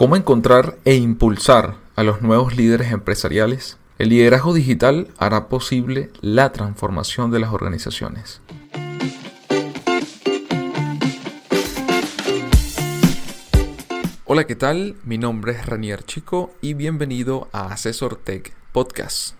¿Cómo encontrar e impulsar a los nuevos líderes empresariales? El liderazgo digital hará posible la transformación de las organizaciones. Hola, ¿qué tal? Mi nombre es Ranier Chico y bienvenido a Asesor Tech Podcast.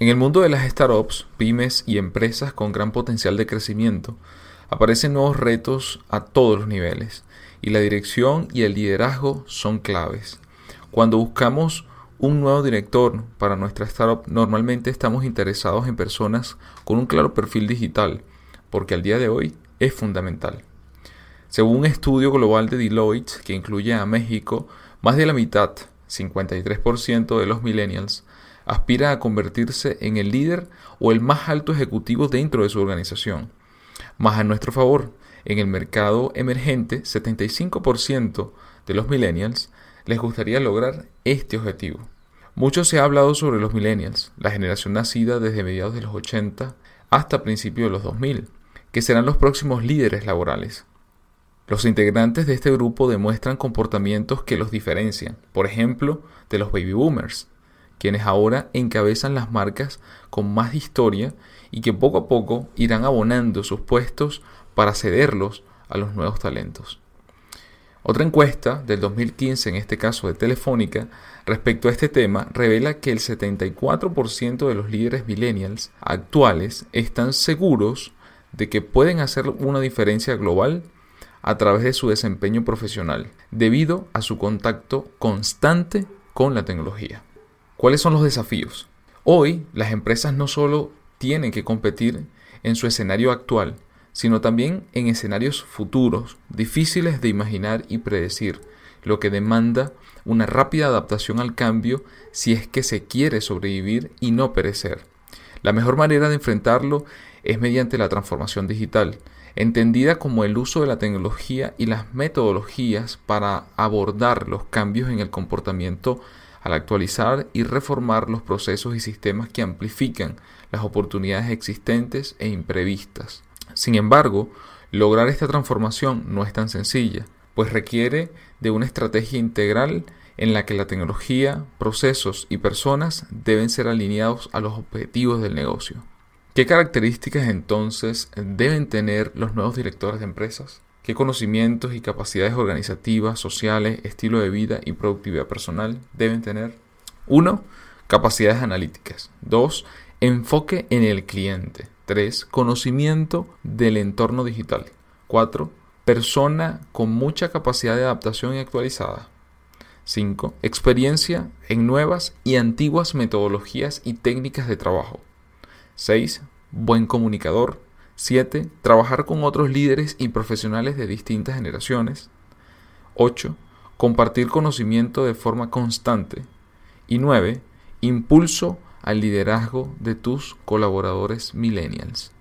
En el mundo de las startups, pymes y empresas con gran potencial de crecimiento, aparecen nuevos retos a todos los niveles y la dirección y el liderazgo son claves. Cuando buscamos un nuevo director para nuestra startup, normalmente estamos interesados en personas con un claro perfil digital, porque al día de hoy es fundamental. Según un estudio global de Deloitte que incluye a México, más de la mitad, 53% de los millennials, aspira a convertirse en el líder o el más alto ejecutivo dentro de su organización. Más a nuestro favor, en el mercado emergente, 75% de los millennials les gustaría lograr este objetivo. Mucho se ha hablado sobre los millennials, la generación nacida desde mediados de los 80 hasta principios de los 2000, que serán los próximos líderes laborales. Los integrantes de este grupo demuestran comportamientos que los diferencian, por ejemplo, de los baby boomers, quienes ahora encabezan las marcas con más historia y que poco a poco irán abonando sus puestos para cederlos a los nuevos talentos. Otra encuesta del 2015, en este caso de Telefónica, respecto a este tema, revela que el 74% de los líderes millennials actuales están seguros de que pueden hacer una diferencia global a través de su desempeño profesional, debido a su contacto constante con la tecnología. ¿Cuáles son los desafíos? Hoy las empresas no solo tienen que competir en su escenario actual, sino también en escenarios futuros, difíciles de imaginar y predecir, lo que demanda una rápida adaptación al cambio si es que se quiere sobrevivir y no perecer. La mejor manera de enfrentarlo es mediante la transformación digital, entendida como el uso de la tecnología y las metodologías para abordar los cambios en el comportamiento al actualizar y reformar los procesos y sistemas que amplifican las oportunidades existentes e imprevistas. Sin embargo, lograr esta transformación no es tan sencilla, pues requiere de una estrategia integral en la que la tecnología, procesos y personas deben ser alineados a los objetivos del negocio. ¿Qué características entonces deben tener los nuevos directores de empresas? ¿Qué conocimientos y capacidades organizativas, sociales, estilo de vida y productividad personal deben tener? 1. Capacidades analíticas. 2. Enfoque en el cliente. 3. Conocimiento del entorno digital. 4. Persona con mucha capacidad de adaptación y actualizada. 5. Experiencia en nuevas y antiguas metodologías y técnicas de trabajo. 6. Buen comunicador. 7. Trabajar con otros líderes y profesionales de distintas generaciones. 8. Compartir conocimiento de forma constante. Y 9. Impulso al liderazgo de tus colaboradores millennials.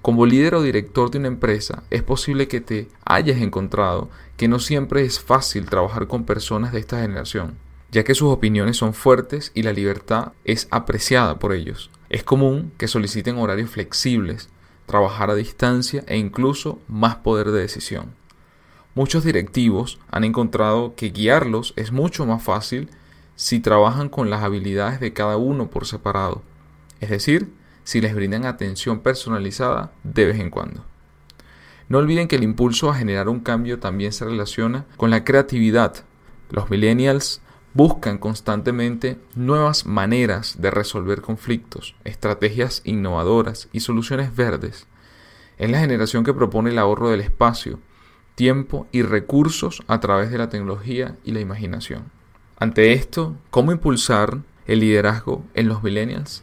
Como líder o director de una empresa, es posible que te hayas encontrado que no siempre es fácil trabajar con personas de esta generación, ya que sus opiniones son fuertes y la libertad es apreciada por ellos. Es común que soliciten horarios flexibles, trabajar a distancia e incluso más poder de decisión. Muchos directivos han encontrado que guiarlos es mucho más fácil si trabajan con las habilidades de cada uno por separado, es decir, si les brindan atención personalizada de vez en cuando. No olviden que el impulso a generar un cambio también se relaciona con la creatividad. Los millennials buscan constantemente nuevas maneras de resolver conflictos, estrategias innovadoras y soluciones verdes. Es la generación que propone el ahorro del espacio, tiempo y recursos a través de la tecnología y la imaginación. Ante esto, ¿cómo impulsar el liderazgo en los millennials?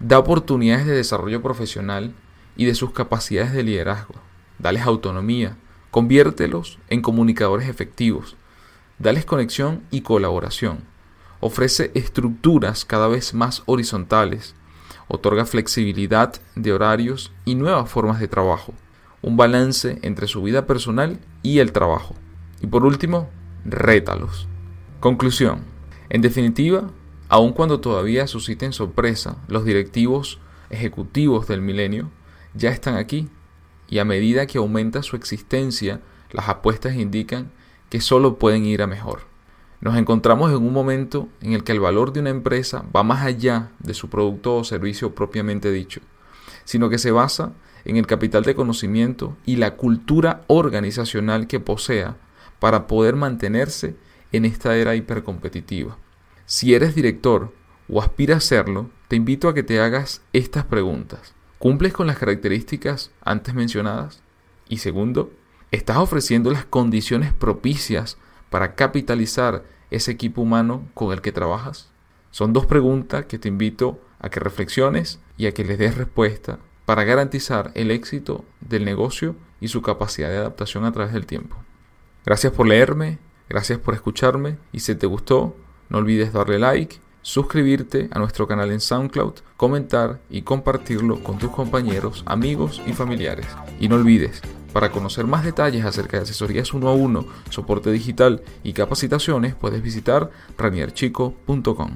Da oportunidades de desarrollo profesional y de sus capacidades de liderazgo. Dales autonomía. Conviértelos en comunicadores efectivos. Dales conexión y colaboración. Ofrece estructuras cada vez más horizontales. Otorga flexibilidad de horarios y nuevas formas de trabajo. Un balance entre su vida personal y el trabajo. Y por último, rétalos. Conclusión. En definitiva, aun cuando todavía susciten sorpresa, los directivos ejecutivos del milenio ya están aquí y a medida que aumenta su existencia, las apuestas indican que solo pueden ir a mejor. Nos encontramos en un momento en el que el valor de una empresa va más allá de su producto o servicio propiamente dicho, sino que se basa en el capital de conocimiento y la cultura organizacional que posea para poder mantenerse en esta era hipercompetitiva. Si eres director o aspiras a serlo, te invito a que te hagas estas preguntas. ¿Cumples con las características antes mencionadas? Y segundo, ¿estás ofreciendo las condiciones propicias para capitalizar ese equipo humano con el que trabajas? Son dos preguntas que te invito a que reflexiones y a que les des respuesta para garantizar el éxito del negocio y su capacidad de adaptación a través del tiempo. Gracias por leerme, gracias por escucharme y si te gustó, no olvides darle like, suscribirte a nuestro canal en SoundCloud, comentar y compartirlo con tus compañeros, amigos y familiares. Y no olvides, para conocer más detalles acerca de asesorías uno a uno, soporte digital y capacitaciones, puedes visitar ranierchico.com.